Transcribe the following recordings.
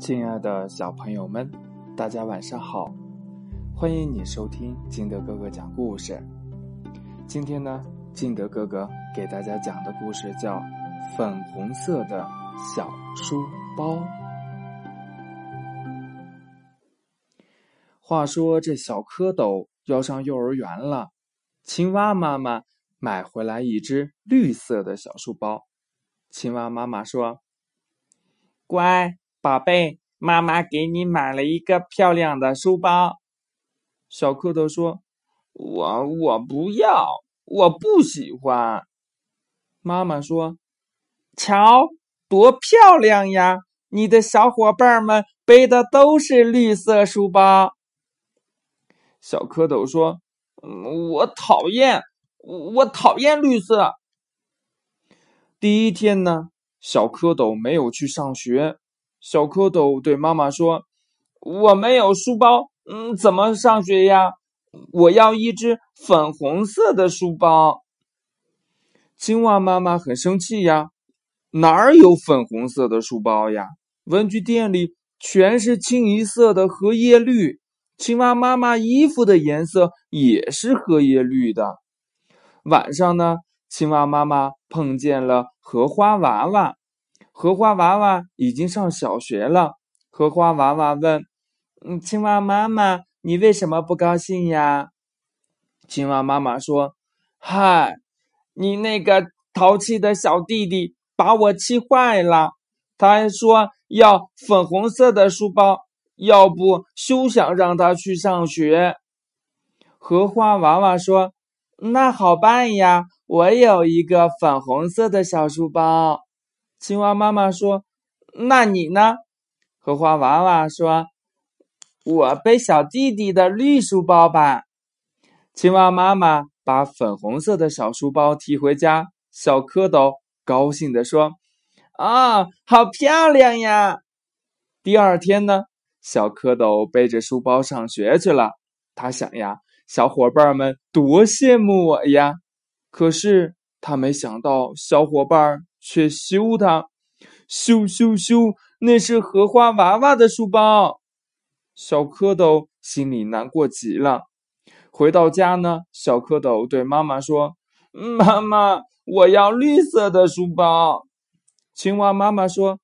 亲爱的小朋友们，大家晚上好！欢迎你收听金德哥哥讲故事。今天呢，金德哥哥给大家讲的故事叫《粉红色的小书包》。话说这小蝌蚪要上幼儿园了，青蛙妈妈买回来一只绿色的小书包。青蛙妈妈说：“乖。”宝贝，妈妈给你买了一个漂亮的书包。小蝌蚪说：“我我不要，我不喜欢。”妈妈说：“瞧，多漂亮呀！你的小伙伴们背的都是绿色书包。”小蝌蚪说：“我讨厌，我讨厌绿色。”第一天呢，小蝌蚪没有去上学。小蝌蚪对妈妈说：“我没有书包，嗯，怎么上学呀？我要一只粉红色的书包。”青蛙妈妈很生气呀，哪儿有粉红色的书包呀？文具店里全是清一色的荷叶绿，青蛙妈妈衣服的颜色也是荷叶绿的。晚上呢，青蛙妈妈碰见了荷花娃娃。荷花娃娃已经上小学了。荷花娃娃问：“嗯，青蛙妈妈，你为什么不高兴呀？”青蛙妈妈说：“嗨，你那个淘气的小弟弟把我气坏了。他还说要粉红色的书包，要不休想让他去上学。”荷花娃娃说：“那好办呀，我有一个粉红色的小书包。”青蛙妈妈说：“那你呢？”荷花娃娃说：“我背小弟弟的绿书包吧。”青蛙妈妈把粉红色的小书包提回家，小蝌蚪高兴地说：“啊，好漂亮呀！”第二天呢，小蝌蚪背着书包上学去了。他想呀，小伙伴们多羡慕我呀！可是他没想到，小伙伴。却羞他，羞羞羞！那是荷花娃娃的书包。小蝌蚪心里难过极了。回到家呢，小蝌蚪对妈妈说：“妈妈，我要绿色的书包。”青蛙妈妈说：“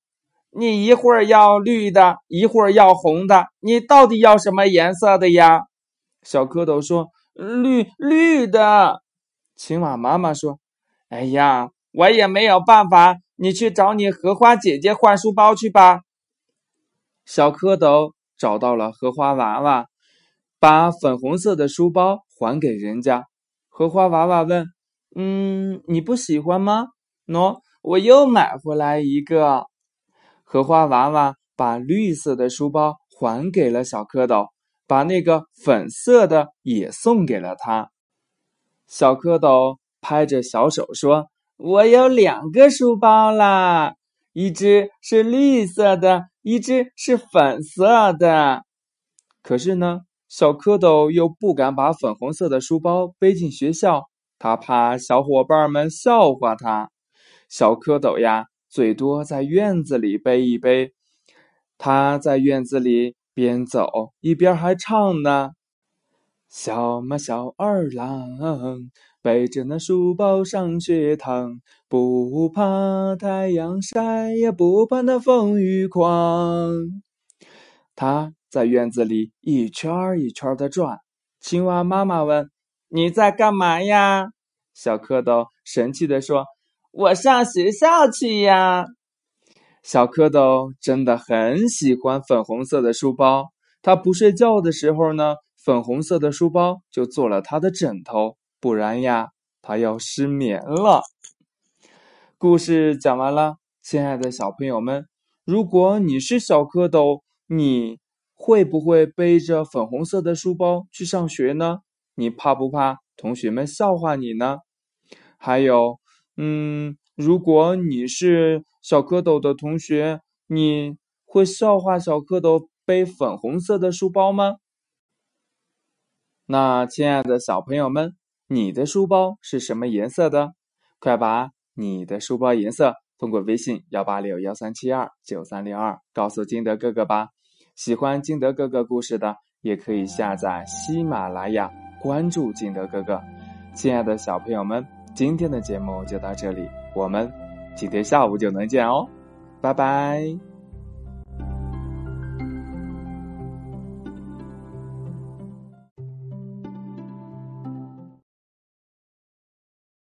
你一会儿要绿的，一会儿要红的，你到底要什么颜色的呀？”小蝌蚪说：“绿绿的。”青蛙妈妈说：“哎呀！”我也没有办法，你去找你荷花姐姐换书包去吧。小蝌蚪找到了荷花娃娃，把粉红色的书包还给人家。荷花娃娃问：“嗯，你不喜欢吗？”“喏，我又买回来一个。”荷花娃娃把绿色的书包还给了小蝌蚪，把那个粉色的也送给了他。小蝌蚪拍着小手说。我有两个书包啦，一只是绿色的，一只是粉色的。可是呢，小蝌蚪又不敢把粉红色的书包背进学校，他怕小伙伴们笑话他。小蝌蚪呀，最多在院子里背一背。他在院子里边走一边还唱呢：“小马小二郎。”背着那书包上学堂，不怕太阳晒，也不怕那风雨狂。他在院子里一圈一圈的转。青蛙妈妈问：“你在干嘛呀？”小蝌蚪神气地说：“我上学校去呀。”小蝌蚪真的很喜欢粉红色的书包。他不睡觉的时候呢，粉红色的书包就做了他的枕头。不然呀，他要失眠了。故事讲完了，亲爱的小朋友们，如果你是小蝌蚪，你会不会背着粉红色的书包去上学呢？你怕不怕同学们笑话你呢？还有，嗯，如果你是小蝌蚪的同学，你会笑话小蝌蚪背粉红色的书包吗？那，亲爱的小朋友们。你的书包是什么颜色的？快把你的书包颜色通过微信幺八六幺三七二九三六二告诉金德哥哥吧。喜欢金德哥哥故事的，也可以下载喜马拉雅，关注金德哥哥。亲爱的小朋友们，今天的节目就到这里，我们今天下午就能见哦，拜拜。